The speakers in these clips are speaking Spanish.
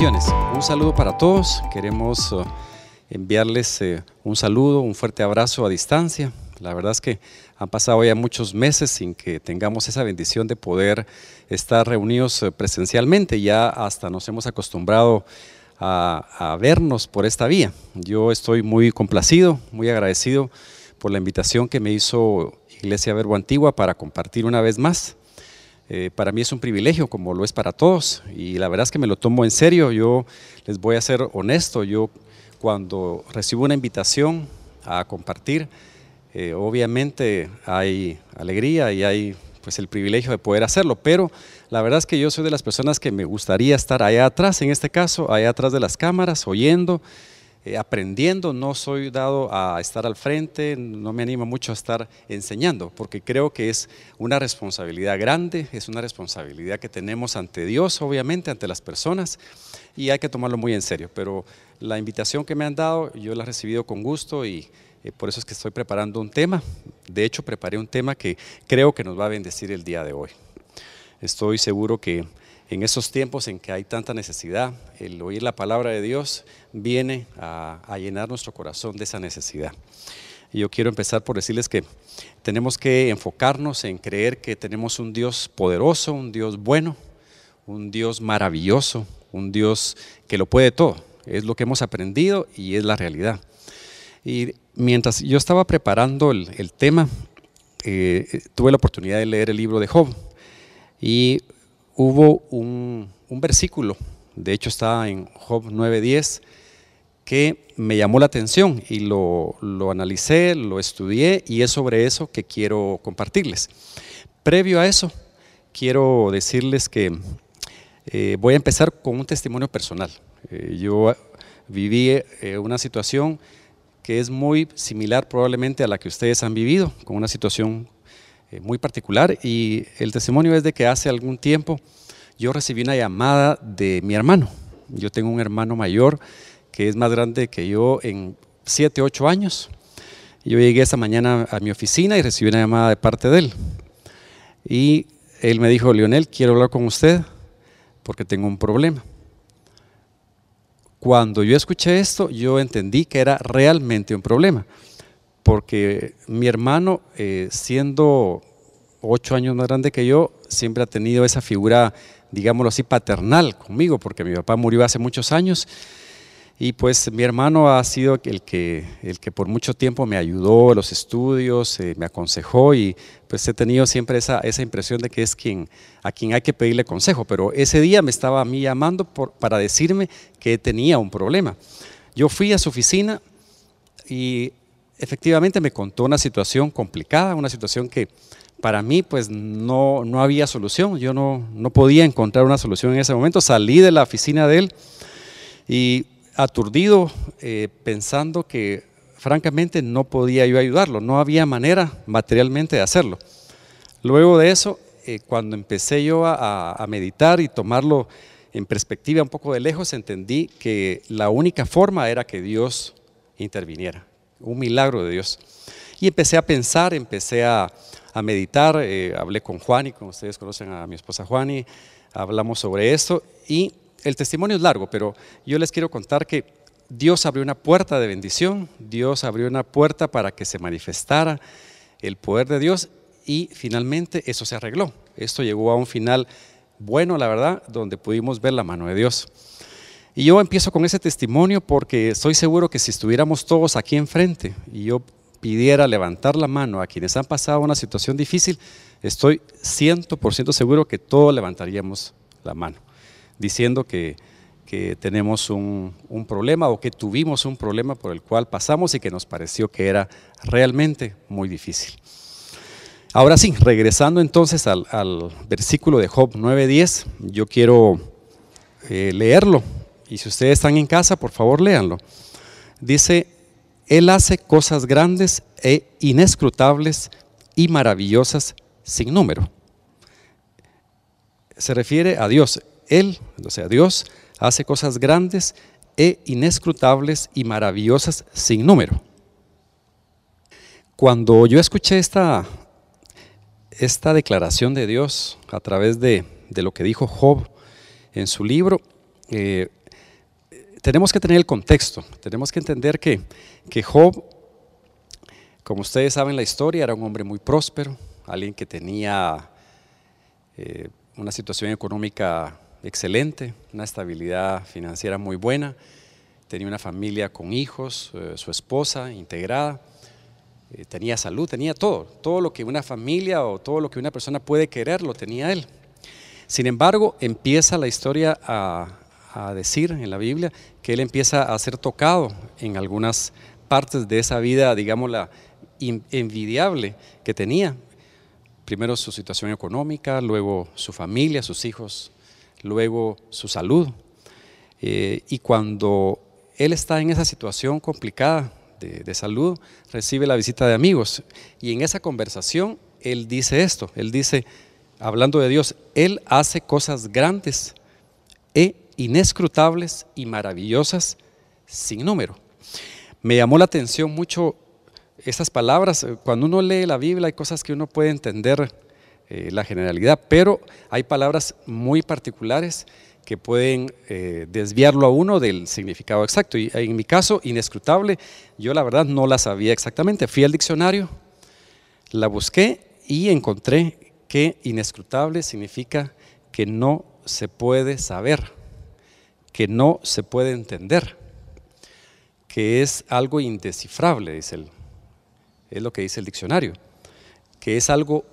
Un saludo para todos. Queremos uh, enviarles uh, un saludo, un fuerte abrazo a distancia. La verdad es que han pasado ya muchos meses sin que tengamos esa bendición de poder estar reunidos uh, presencialmente. Ya hasta nos hemos acostumbrado a vernos por esta vía. Yo estoy muy complacido, muy agradecido por la invitación que me hizo Iglesia Verbo Antigua para compartir una vez más. Eh, para mí es un privilegio, como lo es para todos, y la verdad es que me lo tomo en serio. Yo les voy a ser honesto, yo cuando recibo una invitación a compartir, eh, obviamente hay alegría y hay pues el privilegio de poder hacerlo, pero la verdad es que yo soy de las personas que me gustaría estar allá atrás, en este caso, allá atrás de las cámaras, oyendo, eh, aprendiendo, no soy dado a estar al frente, no me animo mucho a estar enseñando, porque creo que es una responsabilidad grande, es una responsabilidad que tenemos ante Dios, obviamente, ante las personas, y hay que tomarlo muy en serio. Pero la invitación que me han dado, yo la he recibido con gusto y eh, por eso es que estoy preparando un tema. De hecho, preparé un tema que creo que nos va a bendecir el día de hoy. Estoy seguro que en esos tiempos en que hay tanta necesidad, el oír la palabra de Dios viene a, llenar nuestro corazón de esa necesidad. Y yo quiero empezar por decirles que tenemos que enfocarnos en creer que tenemos un Dios poderoso, un Dios bueno, un Dios maravilloso, un Dios que lo puede todo. Es lo que hemos aprendido y es la realidad. Y mientras yo estaba preparando el, tema, eh, tuve la oportunidad de leer el libro de Job. Y hubo un, versículo, de hecho está en Job 9.10, que me llamó la atención y lo, analicé, lo estudié y es sobre eso que quiero compartirles. Previo a eso, quiero decirles que eh, voy a empezar con un testimonio personal. Eh, yo viví eh, una situación que es muy similar probablemente a la que ustedes han vivido, con una situación eh, muy particular y el testimonio es de que hace algún tiempo yo recibí una llamada de mi hermano. Yo tengo un hermano mayor que es más grande que yo en 7, 8 años. Yo llegué esta mañana a mi oficina y recibí una llamada de parte de él. Y él me dijo, Leonel, quiero hablar con usted porque tengo un problema. Cuando yo escuché esto, yo entendí que era realmente un problema porque mi hermano, eh, siendo ocho años más grande que yo, siempre ha tenido esa figura, digámoslo así, paternal conmigo, porque mi papá murió hace muchos años. Y pues mi hermano ha sido el que, el que por mucho tiempo me ayudó en los estudios, eh, me aconsejó y pues he tenido siempre esa, esa impresión de que es quien, a quien hay que pedirle consejo. Pero ese día me estaba a mí llamando por, para decirme que tenía un problema. Yo fui a su oficina y efectivamente me contó una situación complicada, una situación que para mí pues no, no había solución, yo no, no podía encontrar una solución en ese momento, salí de la oficina de él y aturdido eh, pensando que francamente no podía yo ayudarlo, no había manera materialmente de hacerlo. Luego de eso, eh, cuando empecé yo a, a meditar y tomarlo en perspectiva un poco de lejos, entendí que la única forma era que Dios interviniera un milagro de Dios. Y empecé a pensar, empecé a, meditar, eh, hablé con Juani, como ustedes conocen a mi esposa Juani, hablamos sobre esto y el testimonio es largo, pero yo les quiero contar que Dios abrió una puerta de bendición, Dios abrió una puerta para que se manifestara el poder de Dios y finalmente eso se arregló. Esto llegó a un final bueno, la verdad, donde pudimos ver la mano de Dios. Y yo empiezo con ese testimonio porque estoy seguro que si estuviéramos todos aquí enfrente y yo pidiera levantar la mano a quienes han pasado una situación difícil, estoy 100% seguro que todos levantaríamos la mano, diciendo que, tenemos un, problema o que tuvimos un problema por el cual pasamos y que nos pareció que era realmente muy difícil. Ahora sí, regresando entonces al, versículo de Job 9.10, yo quiero eh, leerlo y si ustedes están en casa, por favor léanlo. Dice, Él hace cosas grandes e inescrutables y maravillosas sin número. Se refiere a Dios. Él, o sea, Dios hace cosas grandes e inescrutables y maravillosas sin número. Cuando yo escuché esta, esta declaración de Dios a través de, lo que dijo Job en su libro, eh, tenemos que tener el contexto, tenemos que entender que, que Job, como ustedes saben la historia, era un hombre muy próspero, alguien que tenía eh, una situación económica excelente, una estabilidad financiera muy buena, tenía una familia con hijos, eh, su esposa integrada, eh, tenía salud, tenía todo, todo lo que una familia o todo lo que una persona puede querer lo tenía él. Sin embargo, empieza la historia a, decir en la Biblia que él empieza a ser tocado en algunas partes de esa vida, digamos, la envidiable que tenía. Primero su situación económica, luego su familia, sus hijos, luego su salud. Eh, y cuando él está en esa situación complicada de, de, salud, recibe la visita de amigos. Y en esa conversación él dice esto, él dice, hablando de Dios, Él hace cosas grandes e inescrutables y maravillosas sin número. Me llamó la atención mucho esas palabras. Cuando uno lee la Biblia hay cosas que uno puede entender eh, la generalidad, pero hay palabras muy particulares que pueden eh, desviarlo a uno del significado exacto. Y en mi caso, inescrutable, yo la verdad no la sabía exactamente. Fui al diccionario, la busqué y encontré que inescrutable significa que no se puede saber, que no se puede entender, que es algo indescifrable, dice el, es lo que dice el diccionario, que es algo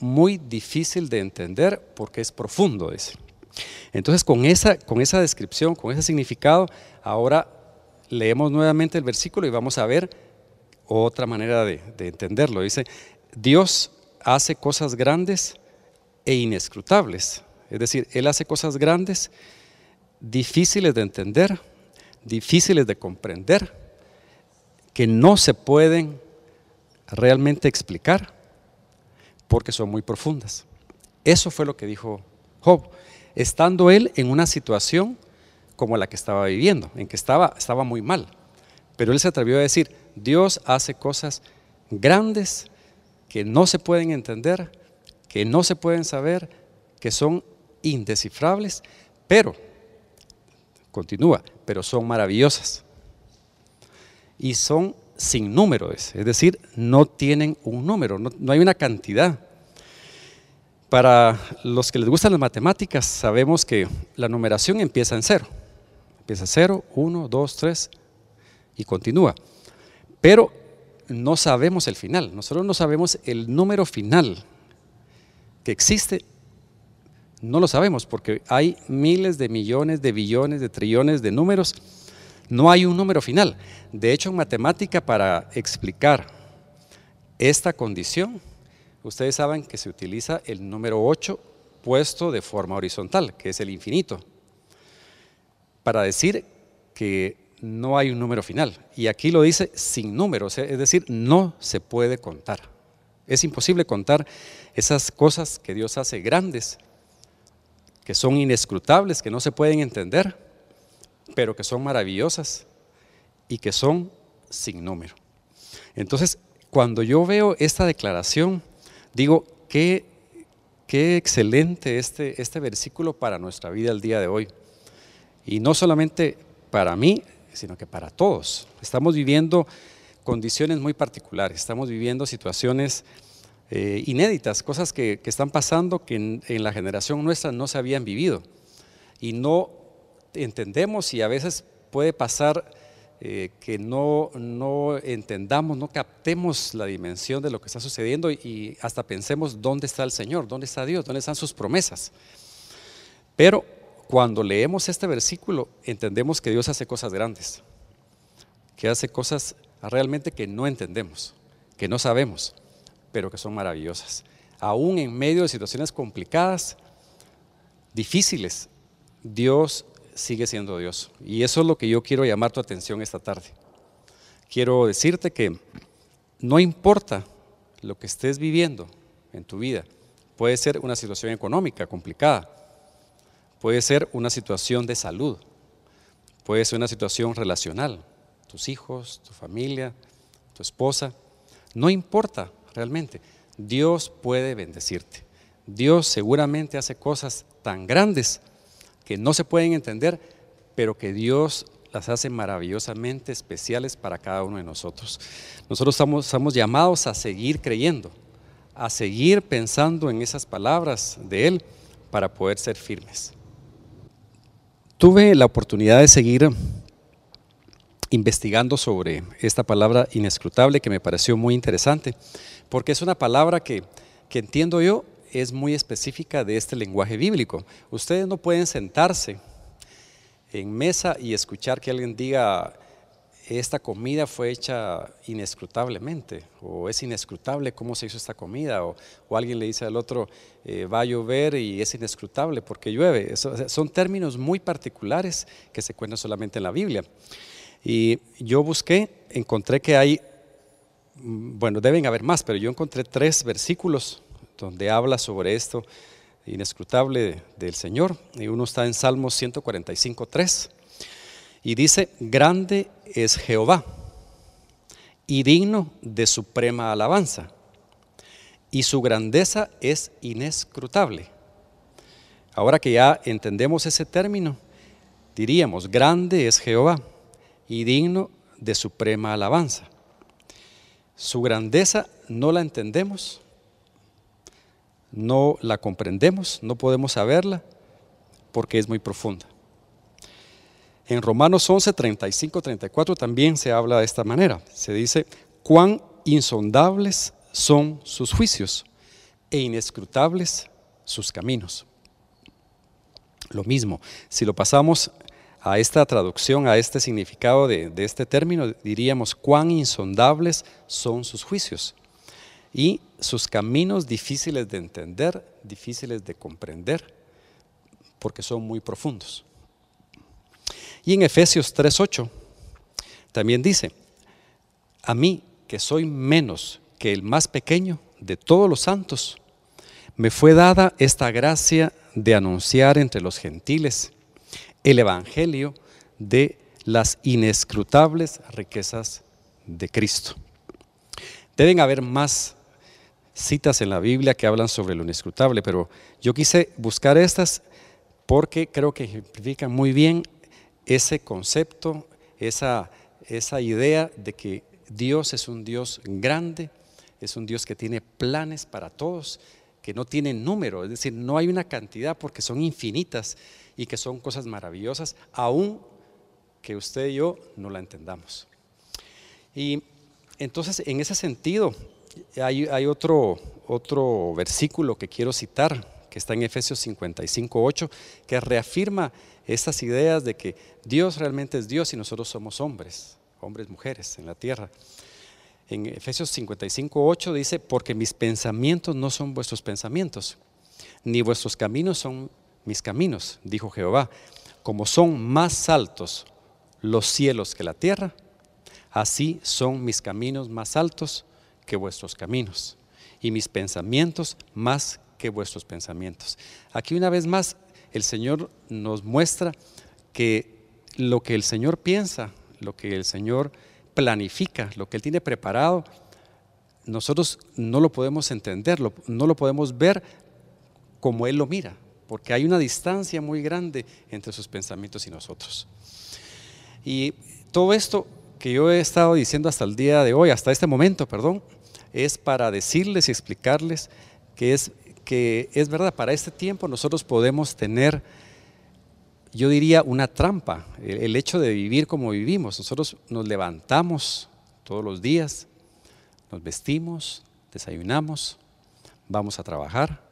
muy difícil de entender porque es profundo, dice. Entonces, con esa, con esa descripción, con ese significado, ahora leemos nuevamente el versículo y vamos a ver otra manera de, de entenderlo. Dice, Dios hace cosas grandes e inescrutables. Es decir, Él hace cosas grandes, difíciles de entender, difíciles de comprender, que no se pueden realmente explicar porque son muy profundas. Eso fue lo que dijo Job, estando él en una situación como la que estaba viviendo, en que estaba, estaba muy mal. Pero él se atrevió a decir, Dios hace cosas grandes, que no se pueden entender, que no se pueden saber, que son indescifrables, pero, continúa, pero son maravillosas. Y son sin números, es decir, no tienen un número, no, no hay una cantidad. Para los que les gustan las matemáticas, sabemos que la numeración empieza en cero. Empieza cero, uno, dos, tres y continúa. Pero no sabemos el final, nosotros no sabemos el número final que existe, no lo sabemos porque hay miles de millones, de billones, de trillones de números, no hay un número final. De hecho, en matemática para explicar esta condición, ustedes saben que se utiliza el número 8 puesto de forma horizontal, que es el infinito, para decir que no hay un número final. Y aquí lo dice sin números, es decir, no se puede contar. Es imposible contar esas cosas que Dios hace grandes, que son inescrutables, que no se pueden entender, pero que son maravillosas y que son sin número. Entonces, cuando yo veo esta declaración, digo, qué, qué excelente este, este versículo para nuestra vida el día de hoy. Y no solamente para mí, sino que para todos. Estamos viviendo condiciones muy particulares, estamos viviendo situaciones eh, inéditas, cosas que, están pasando que en, la generación nuestra no se habían vivido. Y no entendemos y a veces puede pasar eh, que no, no entendamos, no captemos la dimensión de lo que está sucediendo y hasta pensemos dónde está el Señor, dónde está Dios, dónde están sus promesas. Pero cuando leemos este versículo, entendemos que Dios hace cosas grandes, que hace cosas realmente que no entendemos, que no sabemos, pero que son maravillosas. Aún en medio de situaciones complicadas, difíciles, Dios sigue siendo Dios. Y eso es lo que yo quiero llamar tu atención esta tarde. Quiero decirte que no importa lo que estés viviendo en tu vida, puede ser una situación económica complicada, Puede ser una situación de salud, puede ser una situación relacional, tus hijos, tu familia, tu esposa, no importa realmente, Dios puede bendecirte. Dios seguramente hace cosas tan grandes que no se pueden entender, pero que Dios las hace maravillosamente especiales para cada uno de nosotros. Nosotros estamos, llamados a seguir creyendo, a seguir pensando en esas palabras de Él para poder ser firmes. Tuve la oportunidad de seguir investigando sobre esta palabra inescrutable que me pareció muy interesante, porque es una palabra que, que entiendo yo es muy específica de este lenguaje bíblico. Ustedes no pueden sentarse en mesa y escuchar que alguien diga, esta comida fue hecha inescrutablemente, o es inescrutable cómo se hizo esta comida, o, alguien le dice al otro, eh, va a llover y es inescrutable porque llueve. son términos muy particulares que se cuentan solamente en la Biblia. Y yo busqué, encontré que hay, mm, bueno, deben haber más, pero yo encontré tres versículos donde habla sobre esto inescrutable del Señor. Y uno está en Salmos 145, 3. Y dice, grande es Jehová y digno de suprema alabanza. Y su grandeza es inescrutable. Ahora que ya entendemos ese término, diríamos, grande es Jehová y digno de suprema alabanza. Su grandeza no la entendemos, no la comprendemos, no podemos saberla porque es muy profunda. En Romanos 11, 35, 34 también se habla de esta manera. Se dice, cuán insondables son sus juicios e inescrutables sus caminos. Lo mismo, si lo pasamos a esta traducción, a este significado de, este término, diríamos cuán insondables son sus juicios y sus caminos difíciles de entender, difíciles de comprender, porque son muy profundos. Y en Efesios 3:8 también dice, a mí que soy menos que el más pequeño de todos los santos, me fue dada esta gracia de anunciar entre los gentiles el Evangelio de las inescrutables riquezas de Cristo. Deben haber más citas en la Biblia que hablan sobre lo inescrutable, pero yo quise buscar estas porque creo que ejemplifican muy bien ese concepto, esa, esa idea de que Dios es un Dios grande, es un Dios que tiene planes para todos, que no tiene número, es decir, no hay una cantidad porque son infinitas y que son cosas maravillosas, aún que usted y yo no la entendamos. Y entonces, en ese sentido, hay, otro, otro versículo que quiero citar, que está en Efesios 55, 8, que reafirma estas ideas de que Dios realmente es Dios y nosotros somos hombres, hombres, mujeres en la tierra. En Efesios 55, 8 dice, porque mis pensamientos no son vuestros pensamientos, ni vuestros caminos son mis caminos, dijo Jehová. Como son más altos los cielos que la tierra, así son mis caminos más altos que vuestros caminos y mis pensamientos más que vuestros pensamientos. Aquí una vez más el Señor nos muestra que lo que el Señor piensa, lo que el Señor planifica, lo que Él tiene preparado, nosotros no lo podemos entender, no lo podemos ver como Él lo mira, porque hay una distancia muy grande entre sus pensamientos y nosotros. Y todo esto que yo he estado diciendo hasta el día de hoy, hasta este momento, perdón, es para decirles y explicarles que es, que es verdad, para este tiempo nosotros podemos tener, yo diría, una trampa, el, hecho de vivir como vivimos. Nosotros nos levantamos todos los días, nos vestimos, desayunamos, vamos a trabajar,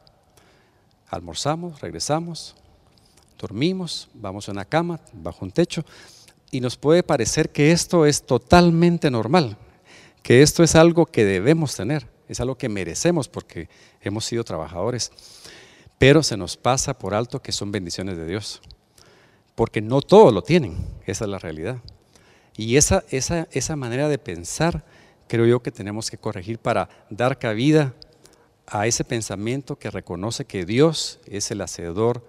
almorzamos, regresamos, dormimos, vamos a una cama, bajo un techo, y nos puede parecer que esto es totalmente normal que esto es algo que debemos tener, es algo que merecemos porque hemos sido trabajadores, pero se nos pasa por alto que son bendiciones de Dios, porque no todos lo tienen, esa es la realidad. Y esa, esa, esa manera de pensar creo yo que tenemos que corregir para dar cabida a ese pensamiento que reconoce que Dios es el hacedor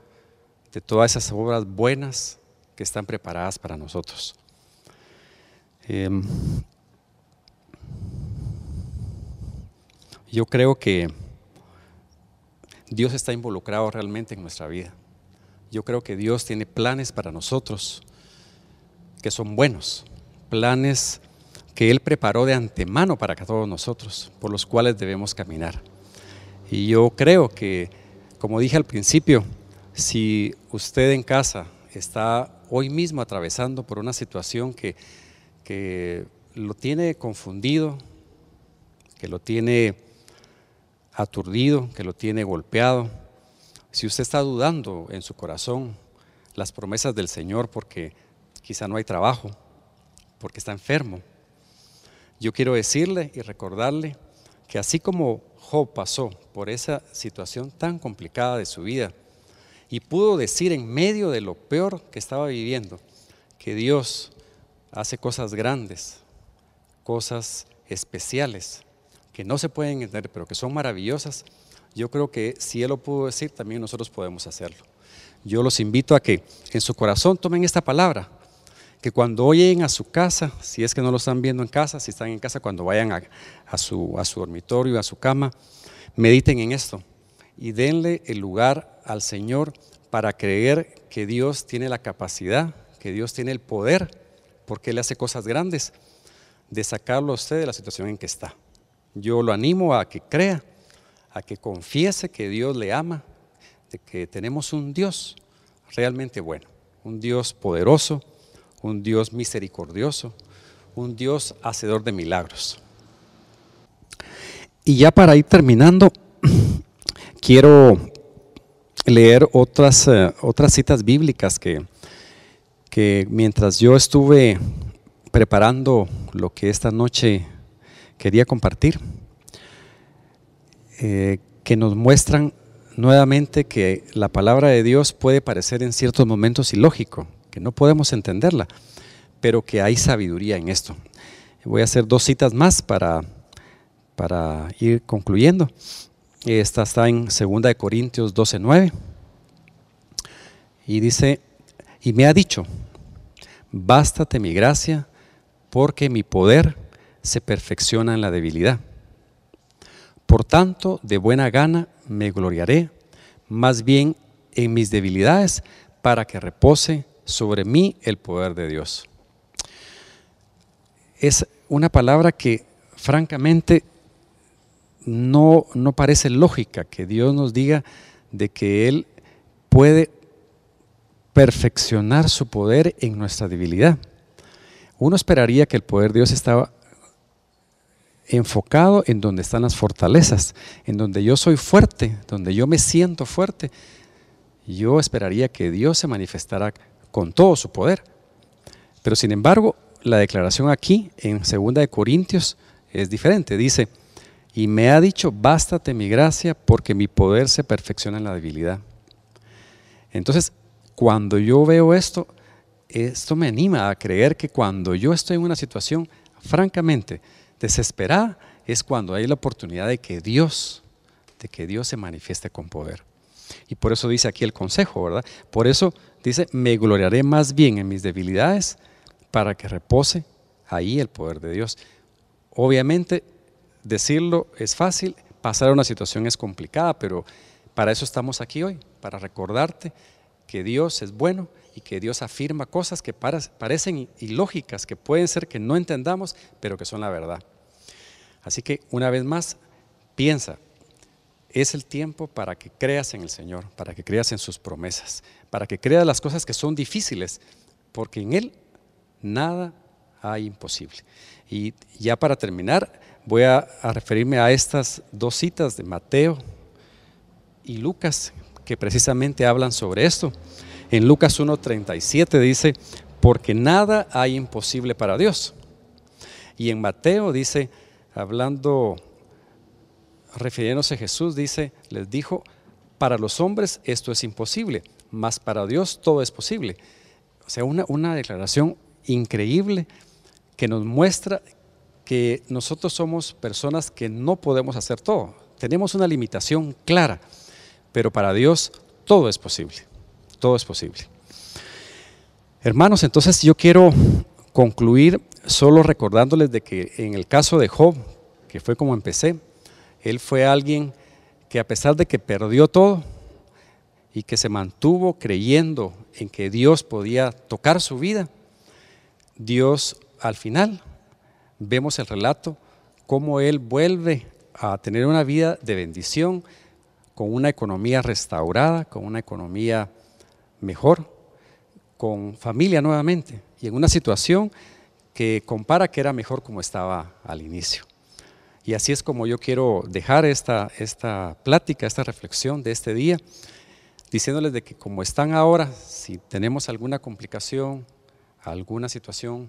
de todas esas obras buenas que están preparadas para nosotros. Em, Yo creo que Dios está involucrado realmente en nuestra vida. Yo creo que Dios tiene planes para nosotros que son buenos, planes que Él preparó de antemano para todos nosotros, por los cuales debemos caminar. Y yo creo que, como dije al principio, si usted en casa está hoy mismo atravesando por una situación que, que lo tiene confundido, que lo tiene aturdido, que lo tiene golpeado, si usted está dudando en su corazón las promesas del Señor porque quizá no hay trabajo, porque está enfermo, yo quiero decirle y recordarle que así como Job pasó por esa situación tan complicada de su vida y pudo decir en medio de lo peor que estaba viviendo que Dios hace cosas grandes, cosas especiales, que no se pueden entender, pero que son maravillosas, yo creo que si Él lo pudo decir, también nosotros podemos hacerlo. Yo los invito a que en su corazón tomen esta palabra, que cuando oyen a su casa, si es que no lo están viendo en casa, si están en casa, cuando vayan a, su, dormitorio, a su cama, mediten en esto y denle el lugar al Señor para creer que Dios tiene la capacidad, que Dios tiene el poder, porque Él hace cosas grandes, de sacarlo a usted de la situación en que está. Yo lo animo a que crea, a que confiese que Dios le ama, de que tenemos un Dios realmente bueno, un Dios poderoso, un Dios misericordioso, un Dios hacedor de milagros. Y ya para ir terminando, quiero leer otras, eh, otras citas bíblicas que, que mientras yo estuve preparando lo que esta noche quería compartir, eh, que nos muestran nuevamente que la palabra de Dios puede parecer en ciertos momentos ilógico, no podemos entenderla, pero que hay sabiduría en esto. Voy a hacer dos citas más para, para ir concluyendo. Esta está en 2 Corintios 12:9 y dice, y me ha dicho, bástate mi gracia, porque mi poder se perfecciona en la debilidad. Por tanto, de buena gana me gloriaré, más bien en mis debilidades, para que repose sobre mí el poder de Dios. Es una palabra que francamente no, no parece lógica que Dios nos diga de que Él puede perfeccionar su poder en nuestra debilidad. Uno esperaría que el poder de Dios estaba enfocado en donde están las fortalezas, en donde yo soy fuerte, donde yo me siento fuerte. Yo esperaría que Dios se manifestara con todo su poder. Pero sin embargo, la declaración aquí en 2 de Corintios es diferente. Dice, y me ha dicho, bástate mi gracia porque mi poder se perfecciona en la debilidad. Entonces, cuando yo veo esto, esto me anima a creer que cuando yo estoy en una situación, francamente, desesperada, es cuando hay la oportunidad de que Dios, de que Dios se manifieste con poder. Y por eso dice aquí el consejo, ¿verdad? Por eso dice, me gloriaré más bien en mis debilidades para que repose ahí el poder de Dios. Obviamente, decirlo es fácil, pasar a una situación es complicada, pero para eso estamos aquí hoy, para recordarte que Dios es bueno y que Dios afirma cosas que parecen ilógicas, que pueden ser que no entendamos, pero que son la verdad. Así que una vez más, piensa, es el tiempo para que creas en el Señor, para que creas en sus promesas, para que creas las cosas que son difíciles, porque en Él nada hay imposible. Y ya para terminar, voy a, referirme a estas dos citas de Mateo y Lucas, que precisamente hablan sobre esto. En Lucas 1.37 dice, porque nada hay imposible para Dios. Y en Mateo dice, hablando refiriéndose a Jesús, dice, les dijo, para los hombres esto es imposible, mas para Dios todo es posible. O sea, una, una declaración increíble que nos muestra que nosotros somos personas que no podemos hacer todo. Tenemos una limitación clara, pero para Dios todo es posible. Todo es posible. Hermanos, entonces yo quiero concluir solo recordándoles de que en el caso de Job, que fue como empecé, él fue alguien que a pesar de que perdió todo y que se mantuvo creyendo en que Dios podía tocar su vida, Dios al final vemos el relato, cómo Él vuelve a tener una vida de bendición, con una economía restaurada, con una economía mejor, con familia nuevamente y en una situación que compara que era mejor como estaba al inicio. Y así es como yo quiero dejar esta, esta plática, esta reflexión de este día, diciéndoles de que como están ahora, si tenemos alguna complicación, alguna situación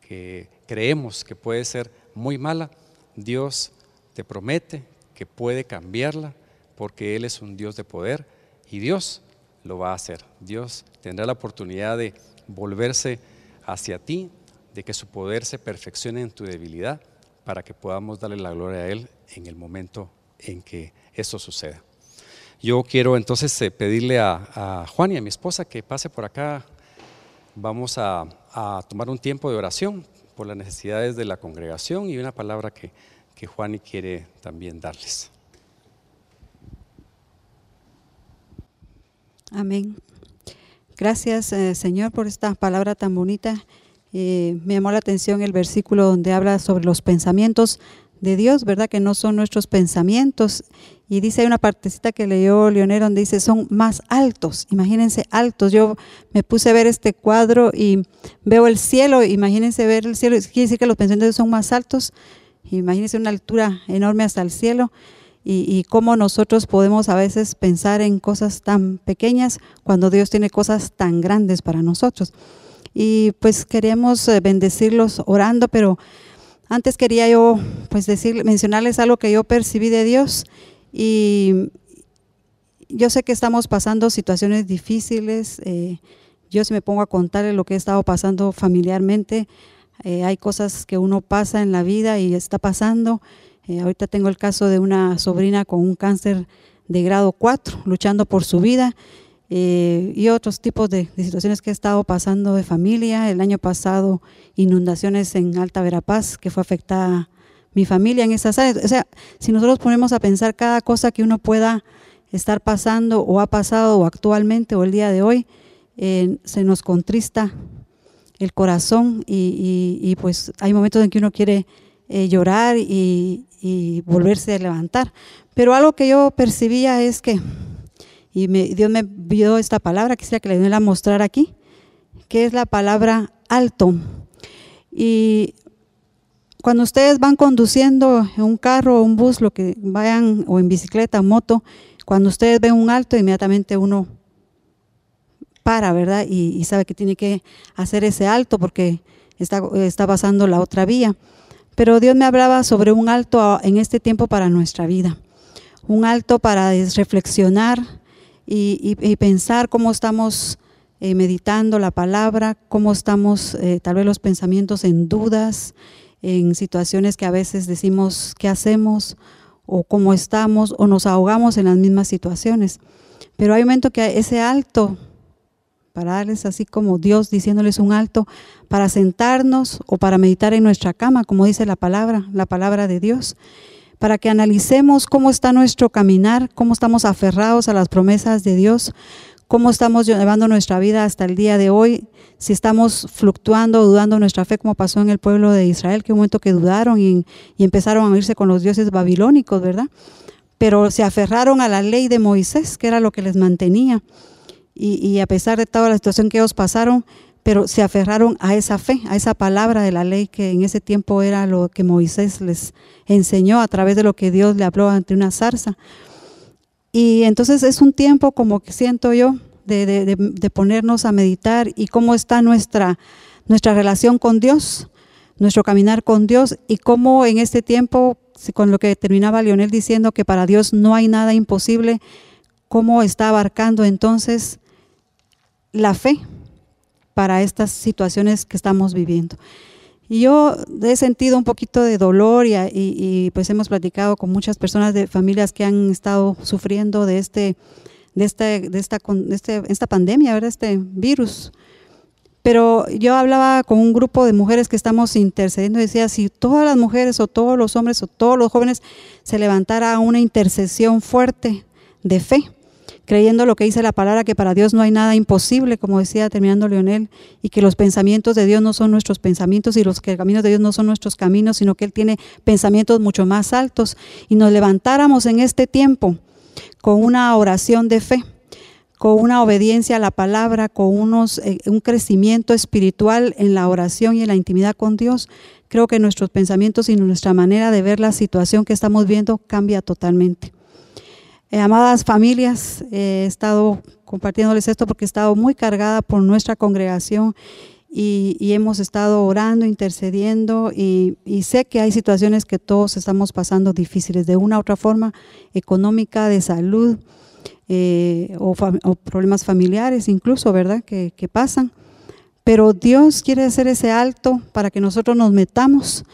que creemos que puede ser muy mala, Dios te promete que puede cambiarla porque Él es un Dios de poder y Dios lo va a hacer. Dios tendrá la oportunidad de volverse hacia ti, de que su poder se perfeccione en tu debilidad para que podamos darle la gloria a Él en el momento en que esto suceda. Yo quiero entonces eh, pedirle a, Juan y a mi esposa que pase por acá. Vamos a, tomar un tiempo de oración por las necesidades de la congregación y una palabra que, que Juan quiere también darles. Amén. Gracias, eh, Señor, por esta palabra tan bonita eh, me llamó la atención el versículo donde habla sobre los pensamientos de Dios, ¿verdad? Que no son nuestros pensamientos. Y dice, hay una partecita que leyó Leonel donde dice, son más altos, imagínense altos. Yo me puse a ver este cuadro y veo el cielo, imagínense ver el cielo, quiere decir que los pensamientos son más altos, imagínense una altura enorme hasta el cielo. Y, y cómo nosotros podemos a veces pensar en cosas tan pequeñas cuando Dios tiene cosas tan grandes para nosotros y pues queríamos eh, bendecirlos orando, pero antes quería yo pues decir, mencionarles algo que yo percibí de Dios y yo sé que estamos pasando situaciones difíciles. Eh, yo si me pongo a contarles lo que he estado pasando familiarmente, eh, hay cosas que uno pasa en la vida y está pasando. ahorita tengo el caso de una sobrina con un cáncer de grado 4, luchando por su vida eh, y otros tipos de, situaciones que he estado pasando de familia. El año pasado, inundaciones en Alta Verapaz, que fue afectada mi familia en esas áreas. O sea, si nosotros ponemos a pensar cada cosa que uno pueda estar pasando o ha pasado o actualmente o el día de hoy, eh, se nos contrista el corazón y, pues hay momentos en que uno quiere eh, llorar y, y volverse a levantar. Pero algo que yo percibía es que y Dios me dio esta palabra, quisiera que le diera a mostrar aquí, que es la palabra alto. Y cuando ustedes van conduciendo en un carro o un bus, lo que vayan, o en bicicleta moto, cuando ustedes ven un alto, inmediatamente uno para, ¿verdad? Y, sabe que tiene que hacer ese alto porque está, está pasando la otra vía. Pero Dios me hablaba sobre un alto en este tiempo para nuestra vida. Un alto para reflexionar, y, pensar cómo estamos eh, meditando la palabra, cómo estamos eh, tal vez los pensamientos en dudas, en situaciones que a veces decimos qué hacemos o cómo estamos o nos ahogamos en las mismas situaciones. Pero hay un momento que ese alto, para darles así como Dios diciéndoles un alto, para sentarnos o para meditar en nuestra cama, como dice la palabra, la palabra de Dios para que analicemos cómo está nuestro caminar, cómo estamos aferrados a las promesas de Dios, cómo estamos llevando nuestra vida hasta el día de hoy, si estamos fluctuando dudando nuestra fe, como pasó en el pueblo de Israel, que un momento que dudaron y, empezaron a irse con los dioses babilónicos, ¿verdad? Pero se aferraron a la ley de Moisés, que era lo que les mantenía. Y, y a pesar de toda la situación que ellos pasaron, pero se aferraron a esa fe, a esa palabra de la ley que en ese tiempo era lo que Moisés les enseñó a través de lo que Dios le habló ante una zarza. Y entonces es un tiempo como que siento yo de, ponernos a meditar y cómo está nuestra, nuestra relación con Dios, nuestro caminar con Dios y cómo en este tiempo, con lo que terminaba Leonel diciendo que para Dios no hay nada imposible, cómo está abarcando entonces la fe para estas situaciones que estamos viviendo. Y yo he sentido un poquito de dolor y, pues hemos platicado con muchas personas de familias que han estado sufriendo de este de este de esta de este, esta pandemia, ¿verdad? Este virus. Pero yo hablaba con un grupo de mujeres que estamos intercediendo y decía, si todas las mujeres o todos los hombres o todos los jóvenes se levantara una intercesión fuerte de fe, creyendo lo que dice la palabra, que para Dios no hay nada imposible, como decía terminando Leonel, y que los pensamientos de Dios no son nuestros pensamientos y los caminos de Dios no son nuestros caminos, sino que Él tiene pensamientos mucho más altos, y nos levantáramos en este tiempo con una oración de fe con una obediencia a la palabra, con unos, eh, un crecimiento espiritual en la oración y en la intimidad con Dios, creo que nuestros pensamientos y nuestra manera de ver la situación que estamos viendo cambia totalmente. Eh, amadas familias, he estado compartiéndoles esto porque he estado muy cargada por nuestra congregación y, hemos estado orando, intercediendo y, sé que hay situaciones que todos estamos pasando difíciles de una u otra forma, económica, de salud, eh, o, problemas familiares incluso, ¿verdad? Que, pasan. Pero Dios quiere hacer ese alto para que nosotros nos metamos.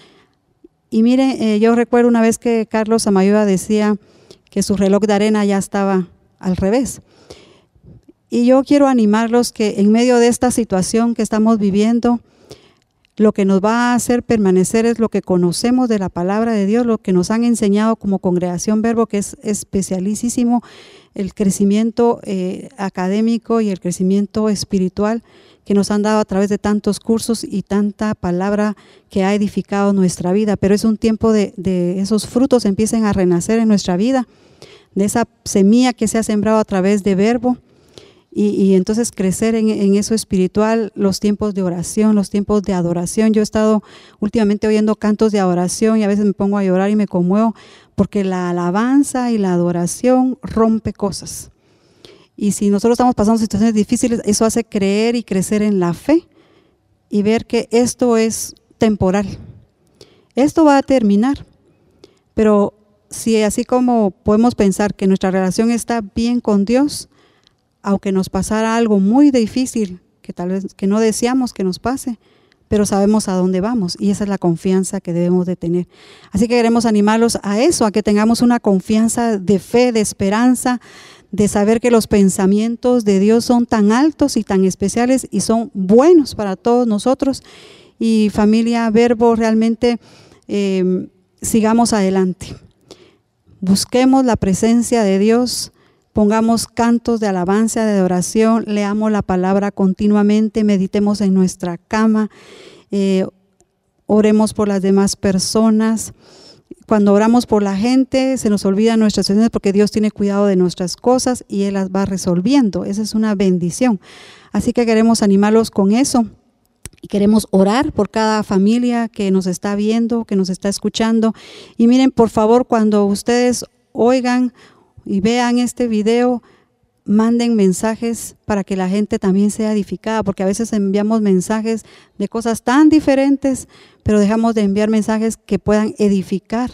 Y miren, eh, yo recuerdo una vez que Carlos Amayoa decía que su reloj de arena ya estaba al revés. Y yo quiero animarlos que en medio de esta situación que estamos viviendo, lo que nos va a hacer permanecer es lo que conocemos de la palabra de Dios, lo que nos han enseñado como congregación verbo, que es especialísimo el crecimiento eh, académico y el crecimiento espiritual que nos han dado a través de tantos cursos y tanta palabra que ha edificado nuestra vida. Pero es un tiempo de, de esos frutos empiecen a renacer en nuestra vida, de esa semilla que se ha sembrado a través de verbo y, entonces crecer en, eso espiritual, los tiempos de oración, los tiempos de adoración. Yo he estado últimamente oyendo cantos de adoración y a veces me pongo a llorar y me conmuevo porque la alabanza y la adoración rompe cosas. Y si nosotros estamos pasando situaciones difíciles, eso hace creer y crecer en la fe y ver que esto es temporal. Esto va a terminar, pero si así como podemos pensar que nuestra relación está bien con Dios, aunque nos pasara algo muy difícil, que tal vez que no deseamos que nos pase, pero sabemos a dónde vamos y esa es la confianza que debemos de tener. Así que queremos animarlos a eso, a que tengamos una confianza de fe, de esperanza, de saber que los pensamientos de Dios son tan altos y tan especiales y son buenos para todos nosotros. Y familia Verbo, realmente eh, sigamos adelante. Busquemos la presencia de Dios Pongamos cantos de alabanza, de oración, leamos la palabra continuamente, meditemos en nuestra cama, eh, oremos por las demás personas. Cuando oramos por la gente, se nos olvidan nuestras situaciones porque Dios tiene cuidado de nuestras cosas y Él las va resolviendo. Esa es una bendición. Así que queremos animarlos con eso. Y queremos orar por cada familia que nos está viendo, que nos está escuchando. Y miren, por favor, cuando ustedes oigan y vean este video, manden mensajes para que la gente también sea edificada, porque a veces enviamos mensajes de cosas tan diferentes, pero dejamos de enviar mensajes que puedan edificar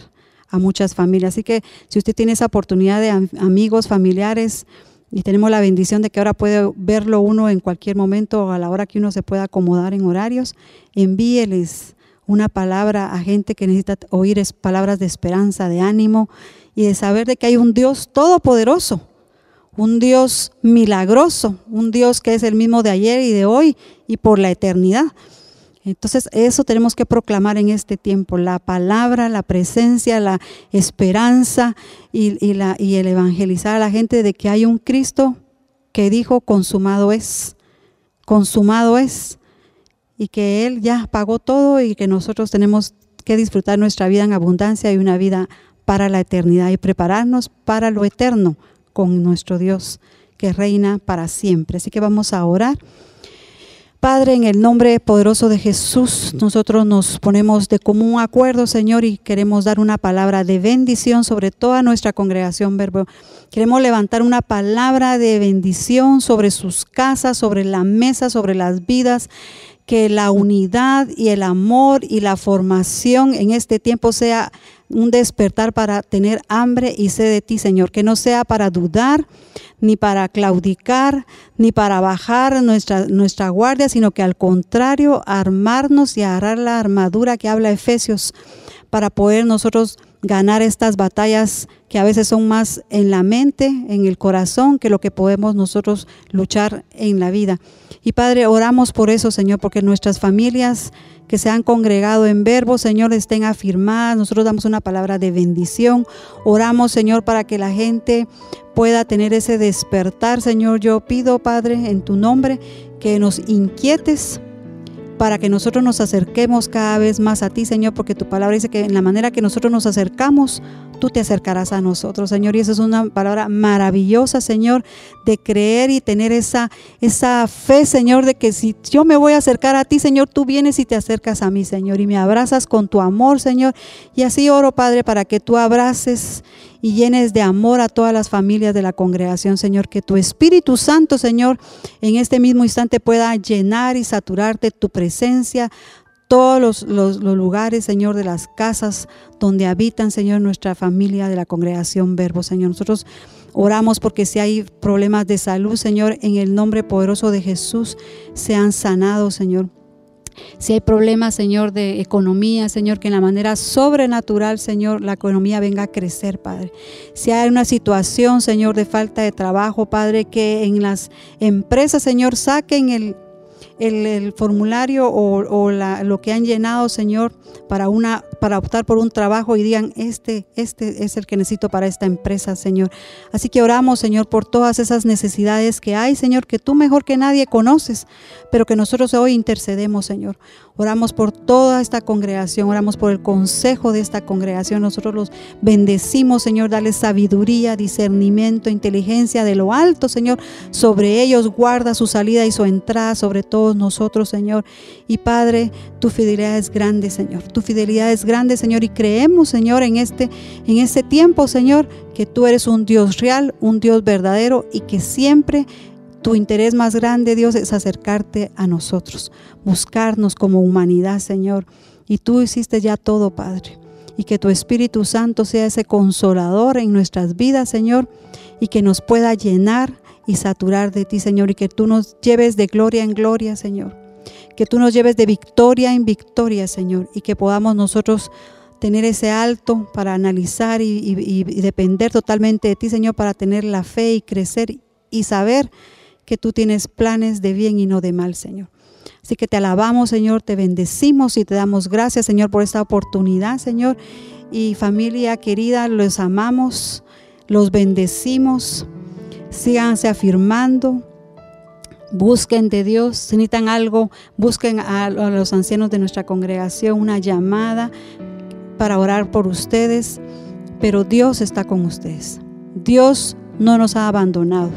a muchas familias. Así que si usted tiene esa oportunidad de amigos, familiares, y tenemos la bendición de que ahora puede verlo uno en cualquier momento o a la hora que uno se pueda acomodar en horarios, envíeles una palabra a gente que necesita oír palabras de esperanza, de ánimo y de saber de que hay un Dios todopoderoso, un Dios milagroso, un Dios que es el mismo de ayer y de hoy y por la eternidad. Entonces eso tenemos que proclamar en este tiempo, la palabra, la presencia, la esperanza y, el evangelizar a la gente de que hay un Cristo que dijo, consumado es, consumado es, y que Él ya pagó todo y que nosotros tenemos que disfrutar nuestra vida en abundancia y una vida para la eternidad y prepararnos para lo eterno con nuestro Dios que reina para siempre. Así que vamos a orar. Padre, en el nombre poderoso de Jesús, nosotros nos ponemos de común acuerdo, Señor, y queremos dar una palabra de bendición sobre toda nuestra congregación verbo. Queremos levantar una palabra de bendición sobre sus casas, sobre la mesa, sobre las vidas que la unidad y el amor y la formación en este tiempo sea un despertar para tener hambre y sed de ti, Señor, que no sea para dudar, ni para claudicar, ni para bajar nuestra, nuestra guardia, sino que al contrario, armarnos y agarrar la armadura que habla Efesios para poder nosotros ganar estas batallas que a veces son más en la mente, en el corazón, que lo que podemos nosotros luchar en la vida. Y Padre, oramos por eso, Señor, porque nuestras familias que se han congregado en verbo, Señor, estén afirmadas. Nosotros damos una palabra de bendición. Oramos, Señor, para que la gente pueda tener ese despertar, Señor. Yo pido, Padre, en tu nombre, que nos inquietes para que nosotros nos acerquemos cada vez más a ti, Señor, porque tu palabra dice que en la manera que nosotros nos acercamos, tú te acercarás a nosotros, Señor. Y esa es una palabra maravillosa, Señor, de creer y tener esa, esa fe, Señor, de que si yo me voy a acercar a ti, Señor, tú vienes y te acercas a mí, Señor, y me abrazas con tu amor, Señor. Y así oro, Padre, para que tú abraces y llenes de amor a todas las familias de la congregación, Señor. Que tu Espíritu Santo, Señor, en este mismo instante pueda llenar y saturarte tu presencia, todos los, lugares, Señor, de las casas donde habitan, Señor, nuestra familia de la congregación Verbo, Señor. Nosotros oramos porque si hay problemas de salud, Señor, en el nombre poderoso de Jesús, sean sanados, Señor. Si hay problemas, Señor, de economía, Señor, que en la manera sobrenatural, Señor, la economía venga a crecer, Padre. Si hay una situación, Señor, de falta de trabajo, Padre, que en las empresas, Señor, saquen el el, formulario o, lo que han llenado, Señor, para, una, para optar por un trabajo y digan, este, este es el que necesito para esta empresa, Señor. Así que oramos, Señor, por todas esas necesidades que hay, Señor, que tú mejor que nadie conoces, pero que nosotros hoy intercedemos, Señor. Oramos por toda esta congregación, oramos por el consejo de esta congregación. Nosotros los bendecimos, Señor, dale sabiduría, discernimiento, inteligencia de lo alto, Señor. Sobre ellos guarda su salida y su entrada, sobre todos nosotros, Señor. Y Padre, tu fidelidad es grande, Señor. Tu fidelidad es grande, Señor. Y creemos, Señor, en este, en este tiempo, Señor, que tú eres un Dios real, un Dios verdadero y que siempre tu interés más grande, Dios, es acercarte a nosotros, buscarnos como humanidad, Señor. Y tú hiciste ya todo, Padre. Y que tu Espíritu Santo sea ese consolador en nuestras vidas, Señor, y que nos pueda llenar y saturar de ti, Señor, y que tú nos lleves de gloria en gloria, Señor. Que tú nos lleves de victoria en victoria, Señor, y que podamos nosotros tener ese alto para analizar y, depender totalmente de ti, Señor, para tener la fe y crecer y saber que tú tienes planes de bien y no de mal, Señor. Así que te alabamos, Señor, te bendecimos y te damos gracias, Señor, por esta oportunidad, Señor. Y familia querida, los amamos, los bendecimos. Síganse afirmando, busquen de Dios, si necesitan algo, busquen a, los ancianos de nuestra congregación una llamada para orar por ustedes, pero Dios está con ustedes. Dios no nos ha abandonado.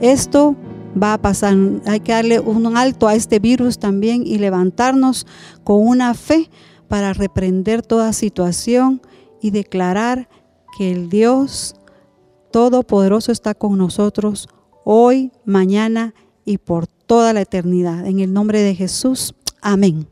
Esto va a pasar. Hay que darle un alto a este virus también y levantarnos con una fe para reprender toda situación y declarar que el Dios Todopoderoso está con nosotros hoy, mañana y por toda la eternidad. En el nombre de Jesús. Amén.